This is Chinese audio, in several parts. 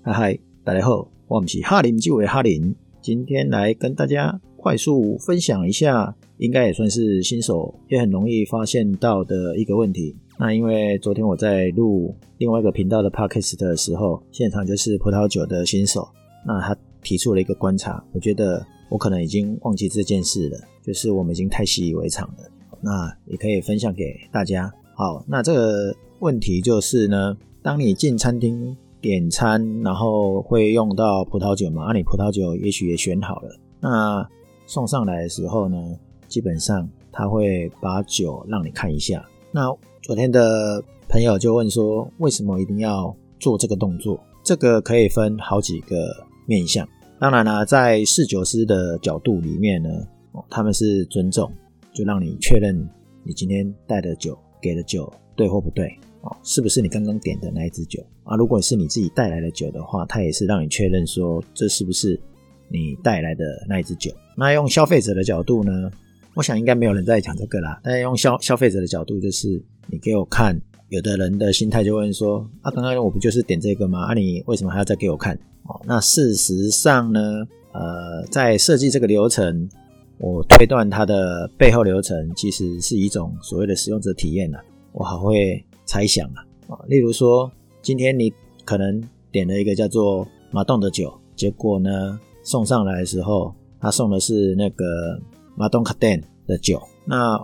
嗨嗨，大家好，我们是哈林就为哈林，今天来跟大家快速分享一下，应该也算是新手也很容易发现到的一个问题。那因为昨天我在录另外一个频道的 podcast 的时候，现场就是葡萄酒的新手，那他提出了一个观察，我觉得我可能已经忘记这件事了，就是我们已经太习以为常了。那也可以分享给大家。好，那这个问题就是呢，当你进餐厅点餐，然后会用到葡萄酒嘛？啊，你葡萄酒也许也选好了，那送上来的时候呢，基本上他会把酒让你看一下。那昨天的朋友就问说，为什么一定要做这个动作？这个可以分好几个面向。当然啦，在侍酒师的角度里面呢，他们是尊重，就让你确认你今天带的酒、给的酒对或不对，哦，是不是你刚刚点的那一支酒啊？如果是你自己带来的酒的话，他也是让你确认说，这是不是你带来的那一支酒。那用消费者的角度呢？我想应该没有人在讲这个啦。但用消消费者的角度，就是你给我看，有的人的心态就问说：啊，刚刚我不就是点这个吗？啊，你为什么还要再给我看？哦，那事实上呢，呃，在设计这个流程，我推断它的背后流程其实是一种所谓的使用者体验啦。我还会猜想啊，啊，例如说，今天你可能点了一个叫做马洞的酒，结果呢送上来的时候，他送的是那个。马东卡丹的酒，那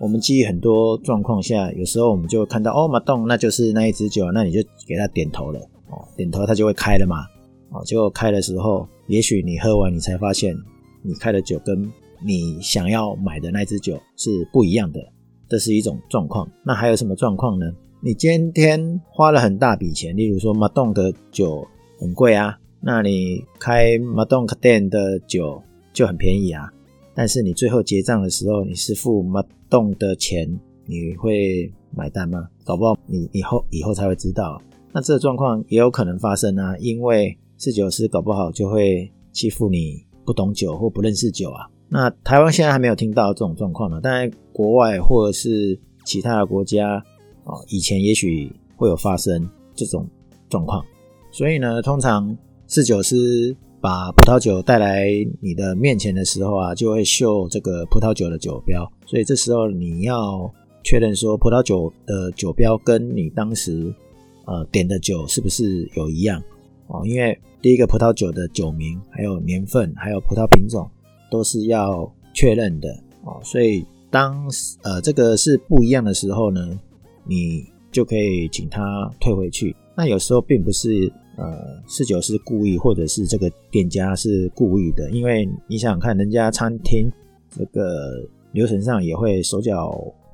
我们基于很多状况下，有时候我们就会看到哦，马东那就是那一支酒，那你就给他点头了哦，点头他就会开了嘛哦，结果开的时候，也许你喝完你才发现，你开的酒跟你想要买的那支酒是不一样的，这是一种状况。那还有什么状况呢？你今天花了很大笔钱，例如说马东的酒很贵啊，那你开马东卡丹的酒就很便宜啊。但是你最后结账的时候，你是付马洞的钱，你会买单吗？搞不好你以后以后才会知道。那这个状况也有可能发生啊，因为侍酒师搞不好就会欺负你不懂酒或不认识酒啊。那台湾现在还没有听到这种状况呢，但在国外或者是其他的国家啊，以前也许会有发生这种状况。所以呢，通常侍酒师。把葡萄酒带来你的面前的时候啊，就会秀这个葡萄酒的酒标，所以这时候你要确认说葡萄酒的酒标跟你当时呃点的酒是不是有一样哦？因为第一个葡萄酒的酒名、还有年份、还有葡萄品种都是要确认的哦，所以当呃这个是不一样的时候呢，你就可以请他退回去。那有时候并不是。呃，侍酒师故意，或者是这个店家是故意的，因为你想想看，人家餐厅这个流程上也会手脚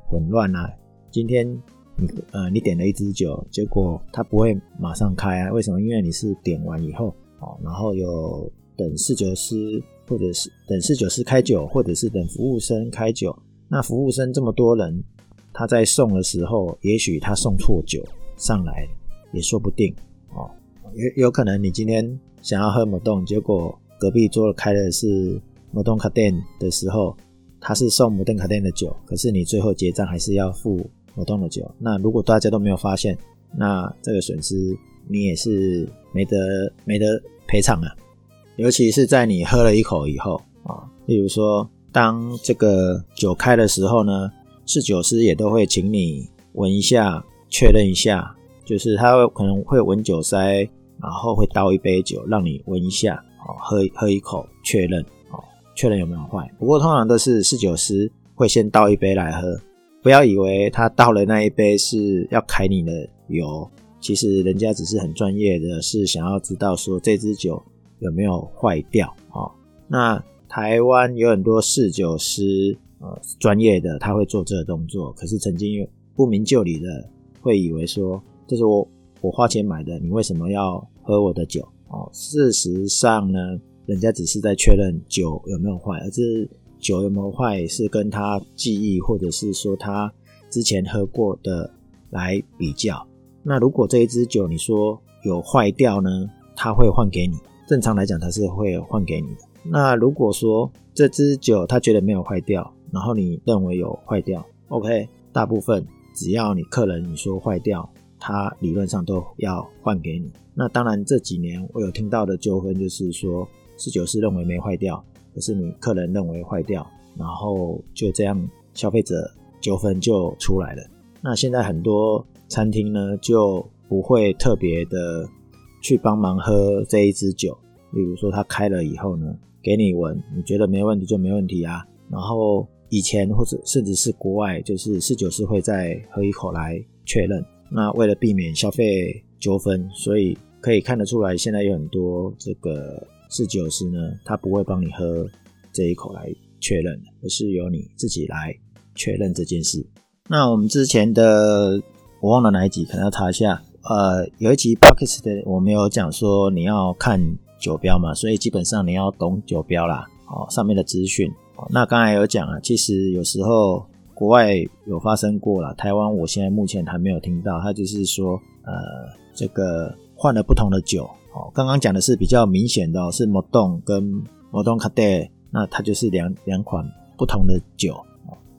混乱啊。今天你呃你点了一支酒，结果他不会马上开啊？为什么？因为你是点完以后哦，然后有等侍酒师，或者是等侍酒师开酒，或者是等服务生开酒。那服务生这么多人，他在送的时候，也许他送错酒上来，也说不定哦。有有可能你今天想要喝摩洞，结果隔壁桌开的是摩洞卡店的时候，他是送摩洞卡店的酒，可是你最后结账还是要付摩洞的酒。那如果大家都没有发现，那这个损失你也是没得没得赔偿啊。尤其是在你喝了一口以后啊，例如说当这个酒开的时候呢，侍酒师也都会请你闻一下，确认一下，就是他可能会闻酒塞。然后会倒一杯酒让你闻一下，哦，喝喝一口确认，哦，确认有没有坏。不过通常都是侍酒师会先倒一杯来喝，不要以为他倒了那一杯是要揩你的油，其实人家只是很专业的，是想要知道说这支酒有没有坏掉，哦。那台湾有很多侍酒师，呃，专业的他会做这个动作，可是曾经有不明就里的会以为说这是我。我花钱买的，你为什么要喝我的酒？哦，事实上呢，人家只是在确认酒有没有坏，而是酒有没有坏是跟他记忆或者是说他之前喝过的来比较。那如果这一支酒你说有坏掉呢，他会换给你。正常来讲，他是会换给你的。那如果说这支酒他觉得没有坏掉，然后你认为有坏掉，OK，大部分只要你客人你说坏掉。他理论上都要换给你。那当然这几年我有听到的纠纷就是说，侍酒师认为没坏掉，可是你客人认为坏掉，然后就这样消费者纠纷就出来了。那现在很多餐厅呢就不会特别的去帮忙喝这一支酒，例如说他开了以后呢，给你闻，你觉得没问题就没问题啊。然后以前或者甚至是国外，就是侍酒师会再喝一口来确认。那为了避免消费纠纷，所以可以看得出来，现在有很多这个侍酒师呢，他不会帮你喝这一口来确认，而是由你自己来确认这件事。那我们之前的我忘了哪一集，可能要查一下。呃，有一集 Podcast 的我没有讲说你要看酒标嘛，所以基本上你要懂酒标啦，哦，上面的资讯。那刚才有讲啊，其实有时候国外有发生过啦，台湾我现在目前还没有听到。他就是说，呃，这个换了不同的酒。哦，刚刚讲的是比较明显的，是摩东跟摩东卡戴，那它就是两两款不同的酒。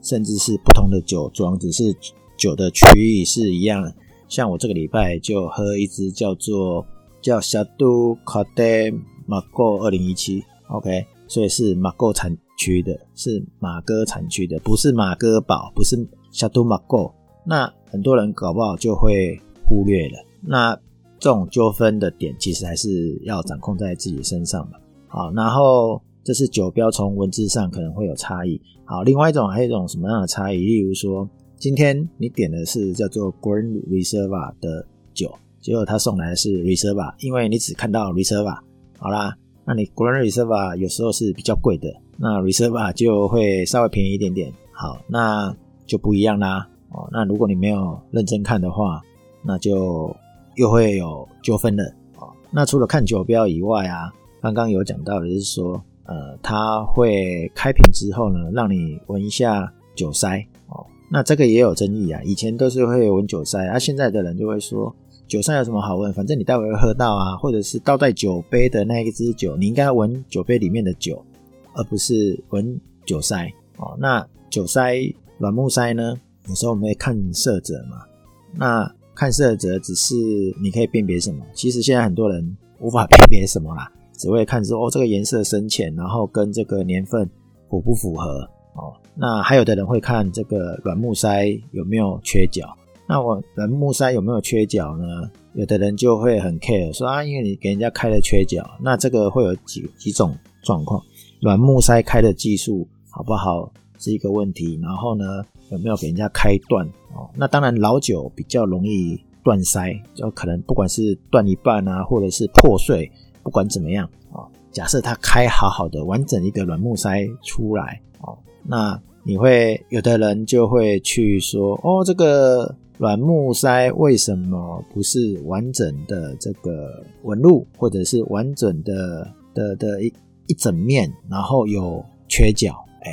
甚至是不同的酒庄，只是酒的区域是一样。像我这个礼拜就喝一支叫做叫 Chateau Cadet Margaux 二零一七，OK，所以是马购产区的，是马哥产区的，不是马哥堡，不是 Chateau Margaux。那很多人搞不好就会忽略了。那这种纠纷的点，其实还是要掌控在自己身上嘛。好，然后。这是酒标，从文字上可能会有差异。好，另外一种还有一种什么样的差异？例如说，今天你点的是叫做 Grand Reserva 的酒，结果他送来的是 Reserva，因为你只看到 Reserva。好啦，那你 Grand Reserva 有时候是比较贵的，那 Reserva 就会稍微便宜一点点。好，那就不一样啦。哦，那如果你没有认真看的话，那就又会有纠纷了。哦，那除了看酒标以外啊，刚刚有讲到的是说。呃，他会开瓶之后呢，让你闻一下酒塞哦。那这个也有争议啊，以前都是会闻酒塞，啊，现在的人就会说酒塞有什么好闻？反正你待会会喝到啊，或者是倒在酒杯的那一支酒，你应该闻酒杯里面的酒，而不是闻酒塞哦。那酒塞软木塞呢？有时候我们会看色泽嘛，那看色泽只是你可以辨别什么？其实现在很多人无法辨别什么啦。只会看说哦，这个颜色深浅，然后跟这个年份符不符合哦。那还有的人会看这个软木塞有没有缺角。那我软木塞有没有缺角呢？有的人就会很 care 说啊，因为你给人家开了缺角，那这个会有几几种状况。软木塞开的技术好不好是一个问题。然后呢，有没有给人家开断哦？那当然老酒比较容易断塞，就可能不管是断一半啊，或者是破碎。不管怎么样啊，假设它开好好的完整一个软木塞出来哦，那你会有的人就会去说哦，这个软木塞为什么不是完整的这个纹路，或者是完整的的的一一整面，然后有缺角？哎，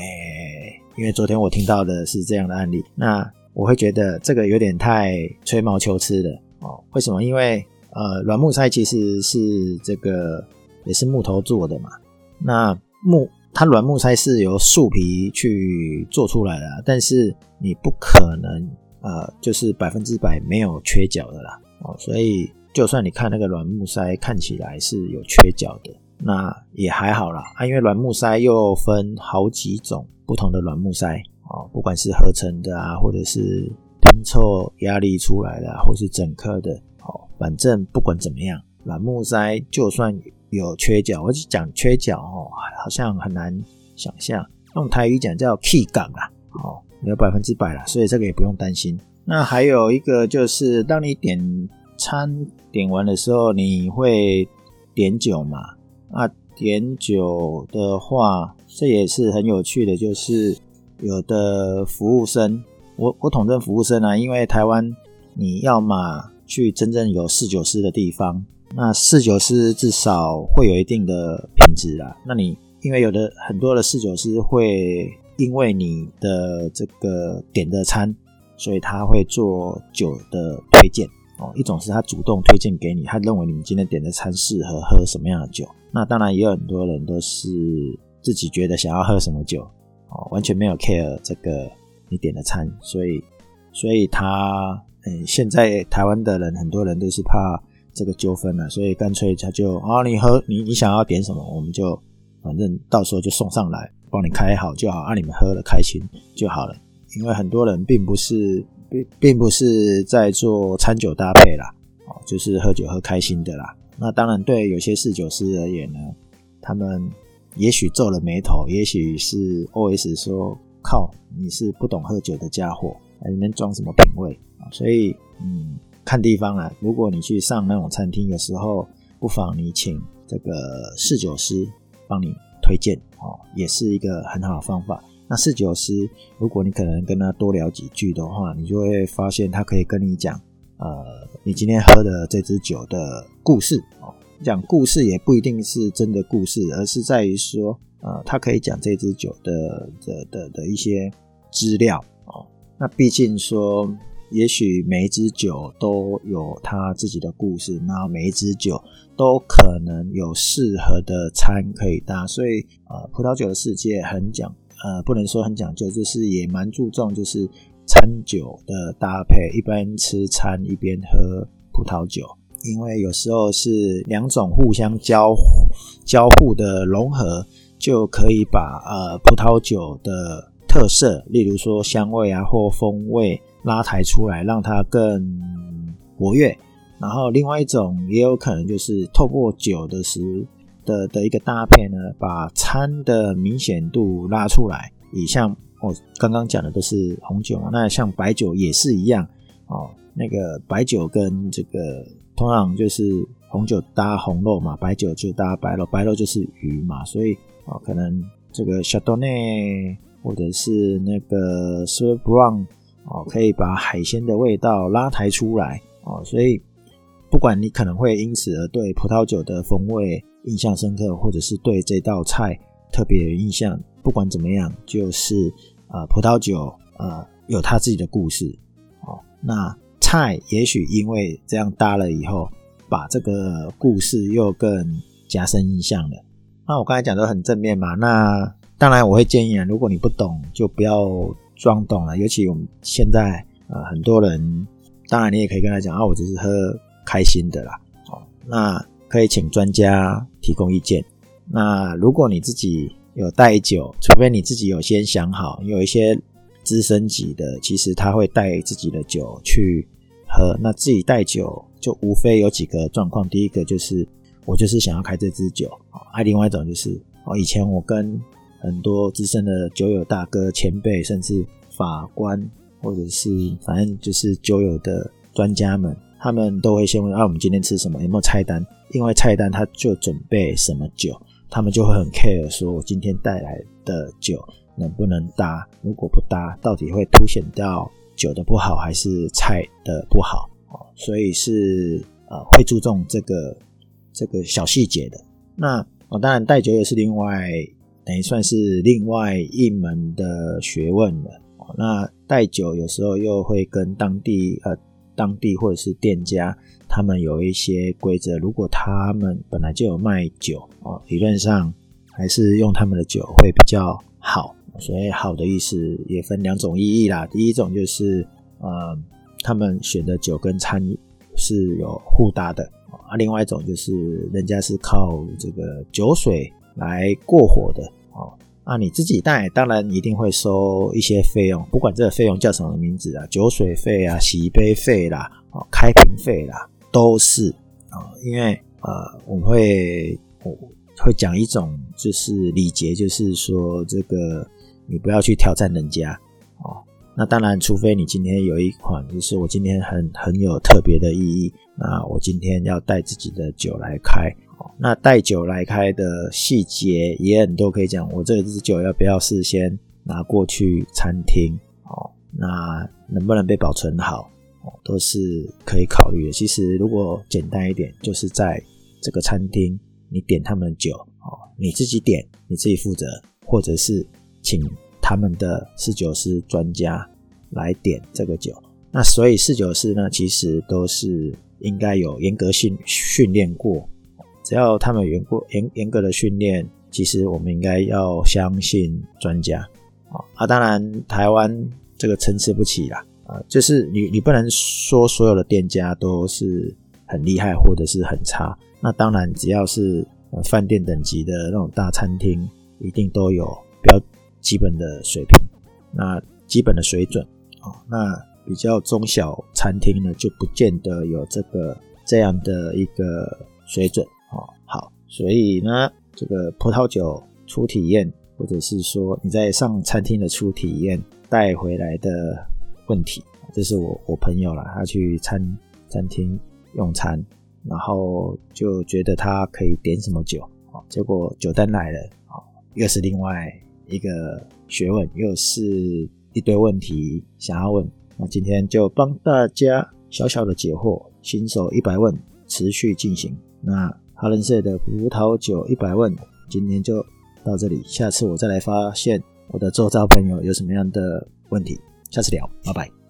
因为昨天我听到的是这样的案例，那我会觉得这个有点太吹毛求疵了哦。为什么？因为呃，软木塞其实是这个也是木头做的嘛。那木它软木塞是由树皮去做出来的，但是你不可能呃就是百分之百没有缺角的啦。哦，所以就算你看那个软木塞看起来是有缺角的，那也还好啦啊，因为软木塞又分好几种不同的软木塞哦，不管是合成的啊，或者是拼凑压力出来的，或是整颗的哦。反正不管怎么样，软木塞就算有缺角，我就讲缺角哦，好像很难想象。用台语讲叫 key 感啊，哦，没有百分之百啦，所以这个也不用担心。那还有一个就是，当你点餐点完的时候，你会点酒嘛？啊，点酒的话，这也是很有趣的，就是有的服务生，我我统称服务生啊，因为台湾你要嘛。去真正有侍酒师的地方，那侍酒师至少会有一定的品质啦。那你因为有的很多的侍酒师会因为你的这个点的餐，所以他会做酒的推荐哦。一种是他主动推荐给你，他认为你们今天点的餐适合喝什么样的酒。那当然也有很多人都是自己觉得想要喝什么酒哦，完全没有 care 这个你点的餐，所以所以他。嗯，现在台湾的人很多人都是怕这个纠纷了，所以干脆他就啊，你喝你你想要点什么，我们就反正到时候就送上来，帮你开好就好，啊，你们喝了开心就好了。因为很多人并不是并并不是在做餐酒搭配啦，哦，就是喝酒喝开心的啦。那当然，对有些侍酒师而言呢，他们也许皱了眉头，也许是 OS 说：“靠，你是不懂喝酒的家伙，还里面装什么品味啊？”所以，嗯，看地方啦。如果你去上那种餐厅，有时候不妨你请这个侍酒师帮你推荐哦，也是一个很好的方法。那侍酒师，如果你可能跟他多聊几句的话，你就会发现他可以跟你讲，呃，你今天喝的这支酒的故事哦。讲故事也不一定是真的故事，而是在于说，呃，他可以讲这支酒的的的的一些资料哦。那毕竟说，也许每一支酒都有他自己的故事，然后每一支酒都可能有适合的餐可以搭，所以呃，葡萄酒的世界很讲。呃，不能说很讲究，就是也蛮注重，就是餐酒的搭配。一般吃餐一边喝葡萄酒，因为有时候是两种互相交交互的融合，就可以把呃葡萄酒的特色，例如说香味啊或风味拉抬出来，让它更活跃。然后另外一种也有可能就是透过酒的时。的的一个搭配呢，把餐的明显度拉出来。以像我刚刚讲的都是红酒嘛，那像白酒也是一样哦。那个白酒跟这个通常就是红酒搭红肉嘛，白酒就搭白肉，白肉就是鱼嘛，所以哦，可能这个夏多内或者是那个 Sauv Blanc 哦，可以把海鲜的味道拉抬出来哦。所以不管你可能会因此而对葡萄酒的风味。印象深刻，或者是对这道菜特别有印象，不管怎么样，就是呃，葡萄酒呃有它自己的故事哦。那菜也许因为这样搭了以后，把这个故事又更加深印象了。那我刚才讲的很正面嘛，那当然我会建议啊，如果你不懂，就不要装懂了。尤其我们现在呃很多人，当然你也可以跟他讲啊，我只是喝开心的啦。哦，那。可以请专家提供意见。那如果你自己有带酒，除非你自己有先想好，有一些资深级的，其实他会带自己的酒去喝。那自己带酒就无非有几个状况，第一个就是我就是想要开这支酒啊，另外一种就是哦，以前我跟很多资深的酒友大哥、前辈，甚至法官或者是反正就是酒友的专家们，他们都会先问啊，我们今天吃什么？有没有菜单？因为菜单他就准备什么酒，他们就会很 care，说我今天带来的酒能不能搭？如果不搭，到底会凸显到酒的不好还是菜的不好？哦，所以是呃会注重这个这个小细节的。那哦，当然带酒也是另外等于算是另外一门的学问了。那带酒有时候又会跟当地呃当地或者是店家。他们有一些规则，如果他们本来就有卖酒哦，理论上还是用他们的酒会比较好。所以好的意思也分两种意义啦。第一种就是呃，他们选的酒跟餐是有互搭的啊。另外一种就是人家是靠这个酒水来过火的哦。啊你自己带，当然一定会收一些费用，不管这个费用叫什么名字啊，酒水费啊、洗杯费啦、哦、开瓶费啦。都是啊，因为呃，我会我会讲一种就是礼节，就是说这个你不要去挑战人家哦。那当然，除非你今天有一款，就是我今天很很有特别的意义，那我今天要带自己的酒来开。那带酒来开的细节也很多可以讲。我这支酒要不要事先拿过去餐厅？哦，那能不能被保存好？哦都是可以考虑的。其实，如果简单一点，就是在这个餐厅，你点他们的酒，哦，你自己点，你自己负责，或者是请他们的侍酒师专家来点这个酒。那所以侍酒师呢，其实都是应该有严格训训练过。只要他们严过严严格的训练，其实我们应该要相信专家。啊，啊当然台湾这个参差不齐啦。啊，就是你你不能说所有的店家都是很厉害或者是很差。那当然，只要是饭店等级的那种大餐厅，一定都有比较基本的水平，那基本的水准啊。那比较中小餐厅呢，就不见得有这个这样的一个水准。所以呢，这个葡萄酒初体验，或者是说你在上餐厅的初体验带回来的问题，这是我我朋友啦，他去餐餐厅用餐，然后就觉得他可以点什么酒啊，结果酒单来了啊，又是另外一个学问，又是一堆问题想要问。那今天就帮大家小小的解惑，新手一百问持续进行。那哈伦社的葡萄酒一百问，今天就到这里，下次我再来发现我的周遭朋友有什么样的问题，下次聊，拜拜。